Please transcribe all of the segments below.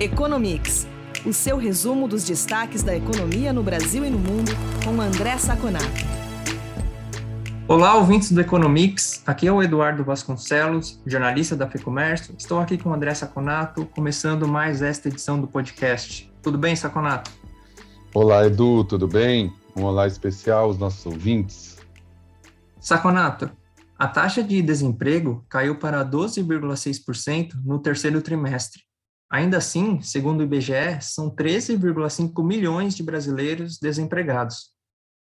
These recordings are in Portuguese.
Economics, o seu resumo dos destaques da economia no Brasil e no mundo, com André Saconato. Olá, ouvintes do Economics. Aqui é o Eduardo Vasconcelos, jornalista da FEComércio. Estou aqui com o André Saconato, começando mais esta edição do podcast. Tudo bem, Saconato? Olá, Edu, tudo bem? Um olá especial aos nossos ouvintes. Saconato, a taxa de desemprego caiu para 12,6% no terceiro trimestre, Ainda assim, segundo o IBGE, são 13,5 milhões de brasileiros desempregados.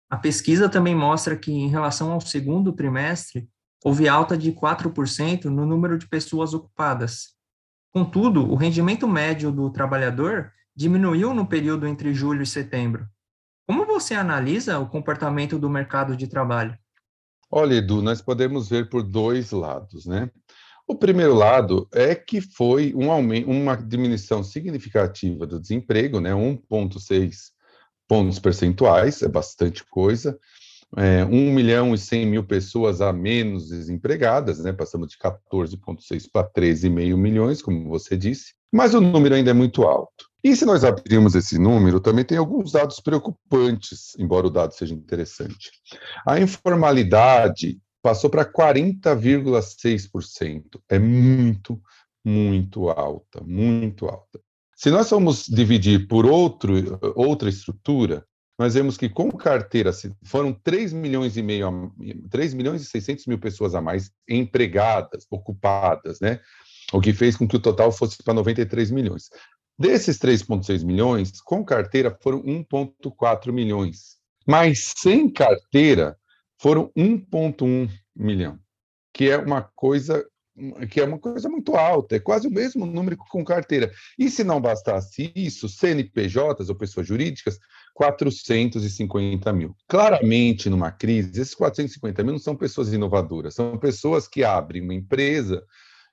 A pesquisa também mostra que, em relação ao segundo trimestre, houve alta de 4% no número de pessoas ocupadas. Contudo, o rendimento médio do trabalhador diminuiu no período entre julho e setembro. Como você analisa o comportamento do mercado de trabalho? Olha, Edu, nós podemos ver por dois lados, né? O primeiro lado é que foi um aumento, uma diminuição significativa do desemprego, né, 1,6 pontos percentuais, é bastante coisa. É, 1 milhão e 100 mil pessoas a menos desempregadas, né, passamos de 14,6 para 13,5 milhões, como você disse, mas o número ainda é muito alto. E se nós abrirmos esse número, também tem alguns dados preocupantes, embora o dado seja interessante. A informalidade passou para 40,6%. É muito, muito alta, muito alta. Se nós formos dividir por outro, outra estrutura, nós vemos que com carteira foram 3 milhões e meio, 3 milhões e 600 mil pessoas a mais empregadas, ocupadas, né? O que fez com que o total fosse para 93 milhões. Desses 3,6 milhões, com carteira foram 1,4 milhões. Mas sem carteira, foram 1,1 milhão, que é uma coisa que é uma coisa muito alta, é quase o mesmo número com carteira. E se não bastasse isso, CNPJs ou pessoas jurídicas, 450 mil. Claramente, numa crise, esses 450 mil não são pessoas inovadoras, são pessoas que abrem uma empresa,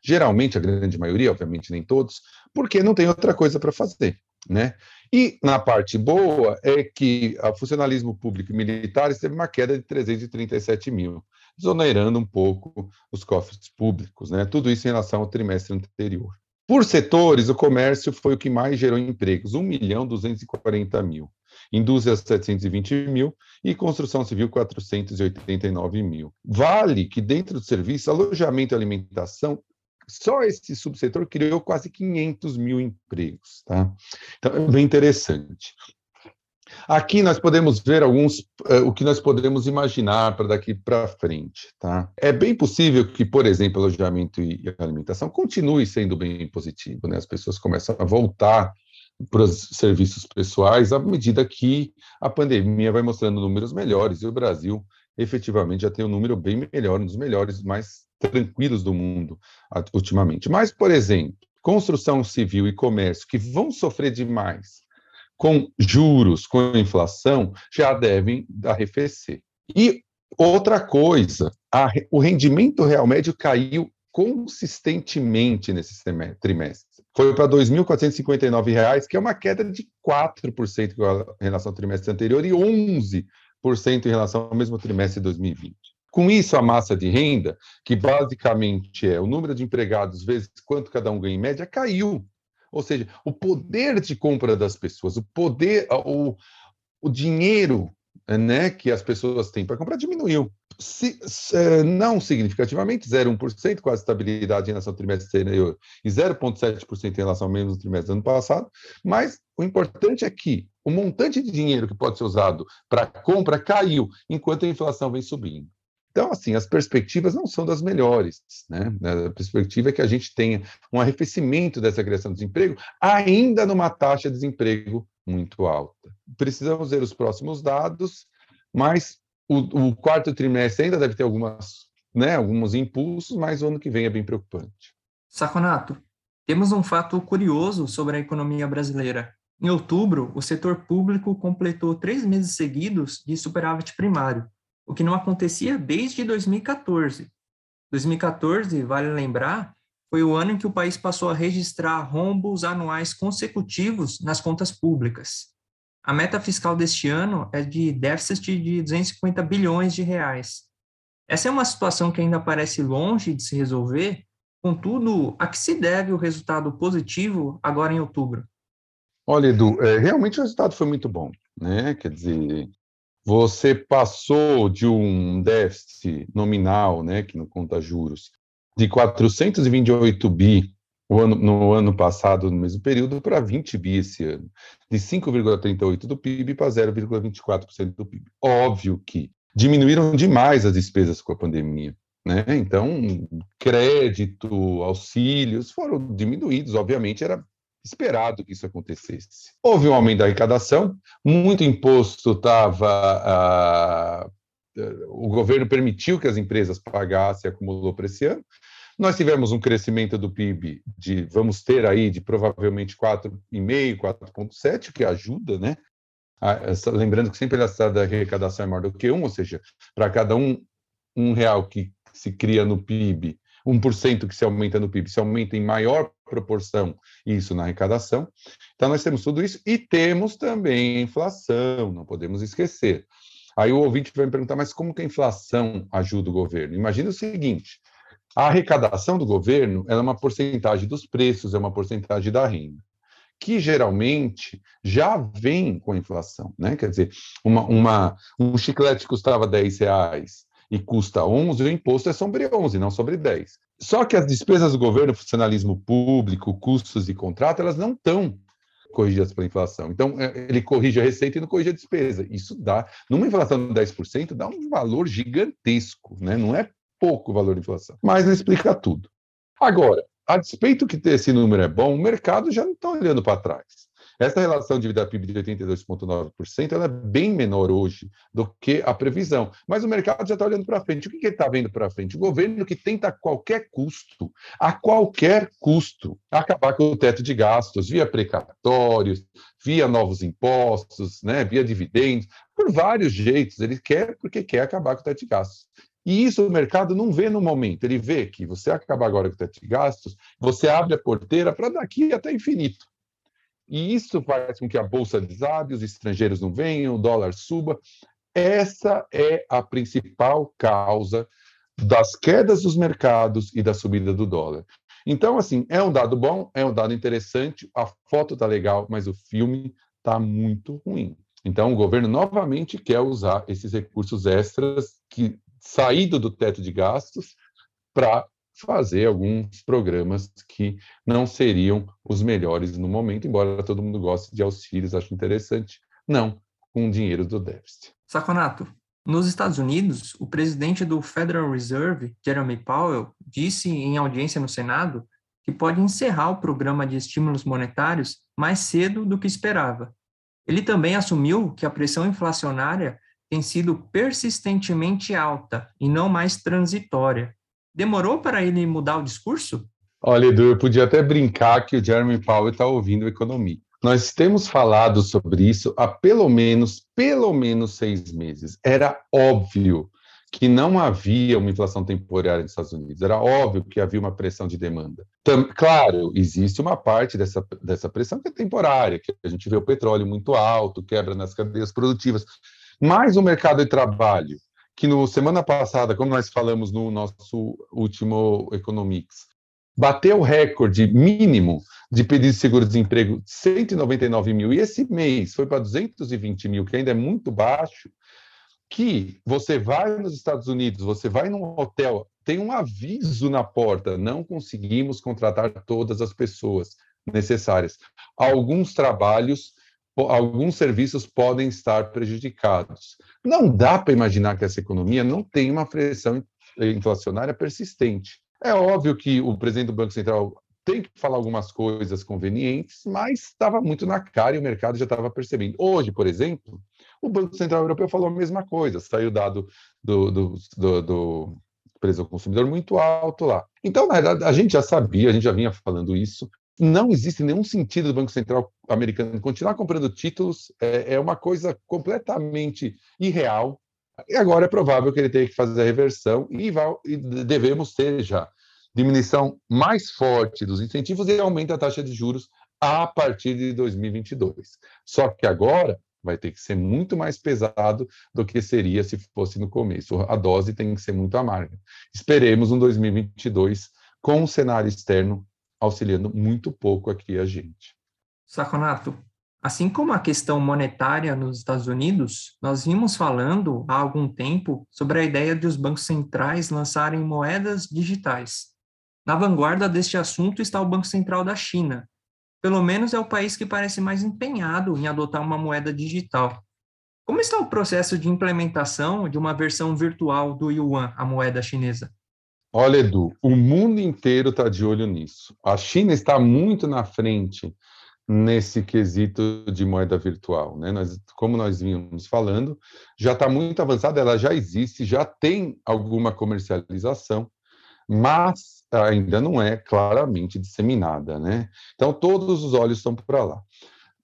geralmente a grande maioria, obviamente nem todos, porque não tem outra coisa para fazer. Né? E na parte boa é que o funcionalismo público e militar teve uma queda de 337 mil, desonerando um pouco os cofres públicos, né? Tudo isso em relação ao trimestre anterior. Por setores, o comércio foi o que mais gerou empregos, 1 milhão 240 mil, indústria 720 mil e construção civil 489 mil. Vale que dentro do serviço, alojamento e alimentação só esse subsetor criou quase 500 mil empregos. Tá? Então, é bem interessante. Aqui nós podemos ver alguns, uh, o que nós podemos imaginar para daqui para frente. Tá? É bem possível que, por exemplo, alojamento e alimentação continue sendo bem positivo. Né? As pessoas começam a voltar para os serviços pessoais à medida que a pandemia vai mostrando números melhores e o Brasil efetivamente já tem um número bem melhor, um dos melhores, mais tranquilos do mundo ultimamente. Mas, por exemplo, construção civil e comércio, que vão sofrer demais com juros, com inflação, já devem arrefecer. E outra coisa, a, o rendimento real médio caiu consistentemente nesse trimestre. Foi para R$ 2.459, que é uma queda de 4% em relação ao trimestre anterior e 11% em relação ao mesmo trimestre de 2020. Com isso, a massa de renda, que basicamente é o número de empregados vezes quanto cada um ganha em média, caiu. Ou seja, o poder de compra das pessoas, o poder, o, o dinheiro né, que as pessoas têm para comprar diminuiu. Se, se, não significativamente, 0,1%, com a estabilidade em relação ao trimestre anterior, e 0,7% em relação ao mesmo trimestre do ano passado, mas o importante é que o montante de dinheiro que pode ser usado para compra caiu, enquanto a inflação vem subindo. Então, assim, as perspectivas não são das melhores. Né? A perspectiva é que a gente tenha um arrefecimento dessa criação de desemprego, ainda numa taxa de desemprego muito alta. Precisamos ver os próximos dados, mas o, o quarto trimestre ainda deve ter algumas, né, alguns impulsos, mas o ano que vem é bem preocupante. Saconato, temos um fato curioso sobre a economia brasileira. Em outubro, o setor público completou três meses seguidos de superávit primário o que não acontecia desde 2014. 2014, vale lembrar, foi o ano em que o país passou a registrar rombos anuais consecutivos nas contas públicas. A meta fiscal deste ano é de déficit de 250 bilhões de reais. Essa é uma situação que ainda parece longe de se resolver, Contudo, a que se deve o resultado positivo agora em outubro? Olha, Edu, é, realmente o resultado foi muito bom, né? Quer dizer, você passou de um déficit nominal, né, que não conta juros, de 428 bi ano, no ano passado, no mesmo período, para 20 bi esse ano. De 5,38% do PIB para 0,24% do PIB. Óbvio que diminuíram demais as despesas com a pandemia. Né? Então, crédito, auxílios foram diminuídos, obviamente, era esperado que isso acontecesse. Houve um aumento da arrecadação, muito imposto estava. Ah, o governo permitiu que as empresas pagassem, acumulou para esse ano. Nós tivemos um crescimento do PIB de, vamos ter aí, de provavelmente 4,5%, 4,7%, que ajuda, né? lembrando que sempre a taxa da arrecadação é maior do que um, ou seja, para cada um, um real que se cria no PIB, 1% que se aumenta no PIB, se aumenta em maior proporção isso na arrecadação. Então, nós temos tudo isso e temos também a inflação, não podemos esquecer. Aí o ouvinte vai me perguntar, mas como que a inflação ajuda o governo? Imagina o seguinte, a arrecadação do governo é uma porcentagem dos preços, é uma porcentagem da renda, que geralmente já vem com a inflação. Né? Quer dizer, uma, uma, um chiclete custava 10 reais e custa 11, o imposto é sobre 11, não sobre 10. Só que as despesas do governo, funcionalismo público, custos de contrato, elas não estão corrigidas pela inflação. Então, é, ele corrige a receita e não corrige a despesa. Isso dá, numa inflação de 10%, dá um valor gigantesco, né? não é pouco o valor de inflação. Mas não explica tudo. Agora, a despeito que esse número é bom, o mercado já não está olhando para trás. Essa relação dívida PIB de 82,9% ela é bem menor hoje do que a previsão. Mas o mercado já está olhando para frente. O que, que ele está vendo para frente? O governo que tenta a qualquer custo, a qualquer custo, acabar com o teto de gastos, via precatórios, via novos impostos, né, via dividendos, por vários jeitos. Ele quer porque quer acabar com o teto de gastos. E isso o mercado não vê no momento. Ele vê que você acaba agora com o teto de gastos, você abre a porteira para daqui até infinito. E isso faz com que a bolsa desabe, os estrangeiros não venham, o dólar suba. Essa é a principal causa das quedas dos mercados e da subida do dólar. Então, assim, é um dado bom, é um dado interessante, a foto está legal, mas o filme está muito ruim. Então, o governo novamente quer usar esses recursos extras que saído do teto de gastos para fazer alguns programas que não seriam os melhores no momento, embora todo mundo goste de auxílios, acho interessante, não com dinheiro do déficit. Saconato, nos Estados Unidos, o presidente do Federal Reserve, Jeremy Powell, disse em audiência no Senado que pode encerrar o programa de estímulos monetários mais cedo do que esperava. Ele também assumiu que a pressão inflacionária tem sido persistentemente alta e não mais transitória. Demorou para ele mudar o discurso? Olha, Edu, eu podia até brincar que o Jeremy Powell está ouvindo economia. Nós temos falado sobre isso há pelo menos, pelo menos seis meses. Era óbvio que não havia uma inflação temporária nos Estados Unidos. Era óbvio que havia uma pressão de demanda. claro, existe uma parte dessa, dessa pressão que é temporária, que a gente vê o petróleo muito alto, quebra nas cadeias produtivas, mais o mercado de trabalho, que no semana passada, como nós falamos no nosso último Economics, bateu o recorde mínimo de pedidos de seguro-desemprego, 199 mil, e esse mês foi para 220 mil, que ainda é muito baixo, que você vai nos Estados Unidos, você vai num hotel, tem um aviso na porta, não conseguimos contratar todas as pessoas necessárias. Alguns trabalhos alguns serviços podem estar prejudicados. Não dá para imaginar que essa economia não tem uma pressão inflacionária persistente. É óbvio que o presidente do Banco Central tem que falar algumas coisas convenientes, mas estava muito na cara e o mercado já estava percebendo. Hoje, por exemplo, o Banco Central Europeu falou a mesma coisa, saiu dado do, do, do, do preço ao consumidor muito alto lá. Então, na verdade, a gente já sabia, a gente já vinha falando isso, não existe nenhum sentido do Banco Central americano continuar comprando títulos, é, é uma coisa completamente irreal. E agora é provável que ele tenha que fazer a reversão e, vai, e devemos ter já diminuição mais forte dos incentivos e aumento da taxa de juros a partir de 2022. Só que agora vai ter que ser muito mais pesado do que seria se fosse no começo. A dose tem que ser muito amarga. Esperemos um 2022 com o cenário externo auxiliando muito pouco aqui a gente. Saconato, assim como a questão monetária nos Estados Unidos, nós vimos falando há algum tempo sobre a ideia de os bancos centrais lançarem moedas digitais. Na vanguarda deste assunto está o Banco Central da China. Pelo menos é o país que parece mais empenhado em adotar uma moeda digital. Como está o processo de implementação de uma versão virtual do yuan, a moeda chinesa? Olha, Edu, o mundo inteiro está de olho nisso. A China está muito na frente nesse quesito de moeda virtual. Né? Nós, como nós vínhamos falando, já está muito avançada, ela já existe, já tem alguma comercialização, mas ainda não é claramente disseminada. Né? Então, todos os olhos estão para lá.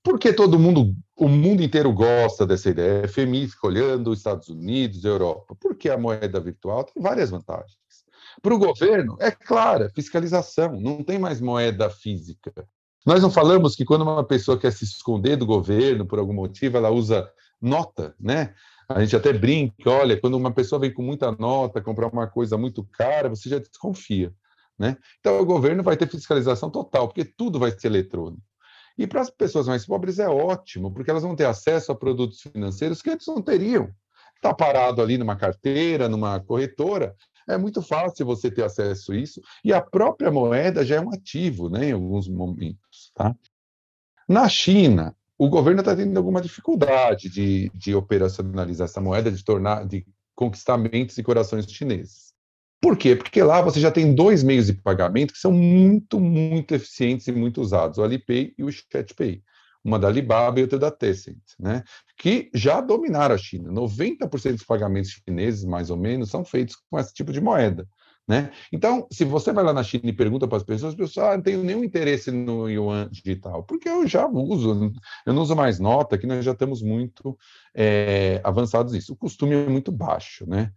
Por que todo mundo, o mundo inteiro gosta dessa ideia? FMI fica olhando os Estados Unidos, Europa. Porque a moeda virtual tem várias vantagens. Para o governo, é clara, fiscalização, não tem mais moeda física. Nós não falamos que quando uma pessoa quer se esconder do governo por algum motivo, ela usa nota, né? A gente até brinca, olha, quando uma pessoa vem com muita nota comprar uma coisa muito cara, você já desconfia, né? Então o governo vai ter fiscalização total, porque tudo vai ser eletrônico. E para as pessoas mais pobres é ótimo, porque elas vão ter acesso a produtos financeiros que antes não teriam. Está parado ali numa carteira, numa corretora, é muito fácil você ter acesso a isso, e a própria moeda já é um ativo, né, em alguns momentos. Tá? Na China, o governo está tendo alguma dificuldade de, de operacionalizar essa moeda, de tornar, de conquistar mentes e corações chineses. Por quê? Porque lá você já tem dois meios de pagamento que são muito, muito eficientes e muito usados, o Alipay e o ChatPay uma da Alibaba e outra da Tencent, né? que já dominaram a China. 90% dos pagamentos chineses, mais ou menos, são feitos com esse tipo de moeda. Né? Então, se você vai lá na China e pergunta para as pessoas, as pessoas ah, não tenho nenhum interesse no yuan digital, porque eu já uso, eu não uso mais nota, que nós já estamos muito é, avançados nisso. O costume é muito baixo, né?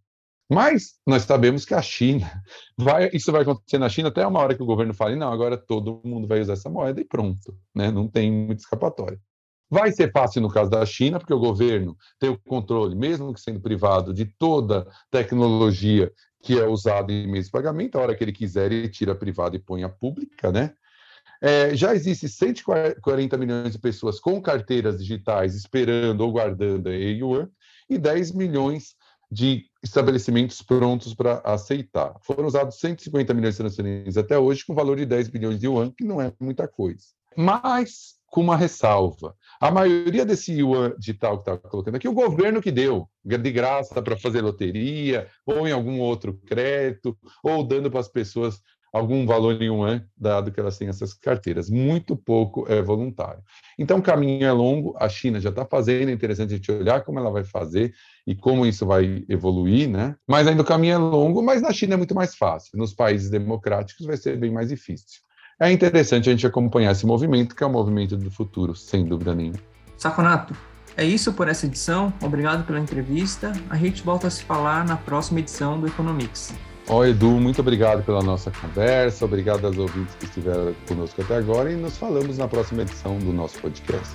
Mas nós sabemos que a China vai, isso vai acontecer na China até uma hora que o governo fale, não, agora todo mundo vai usar essa moeda e pronto, né? Não tem muita escapatória. Vai ser fácil no caso da China, porque o governo tem o controle, mesmo que sendo privado, de toda tecnologia que é usada em meios de pagamento. A hora que ele quiser, ele tira a privada e põe a pública, né? É, já existe 140 milhões de pessoas com carteiras digitais esperando ou guardando a yuan e 10 milhões de estabelecimentos prontos para aceitar. Foram usados 150 milhões de transferências até hoje, com valor de 10 bilhões de yuan, que não é muita coisa. Mas, com uma ressalva, a maioria desse yuan digital que está colocando aqui, o governo que deu, de graça para fazer loteria, ou em algum outro crédito, ou dando para as pessoas algum valor em um ano, dado que elas têm essas carteiras. Muito pouco é voluntário. Então, o caminho é longo, a China já está fazendo, é interessante a gente olhar como ela vai fazer e como isso vai evoluir, né? Mas ainda o caminho é longo, mas na China é muito mais fácil. Nos países democráticos vai ser bem mais difícil. É interessante a gente acompanhar esse movimento, que é o movimento do futuro, sem dúvida nenhuma. Saconato, é isso por essa edição. Obrigado pela entrevista. A gente volta a se falar na próxima edição do Economics. Ó, Edu, muito obrigado pela nossa conversa, obrigado aos ouvintes que estiveram conosco até agora e nos falamos na próxima edição do nosso podcast.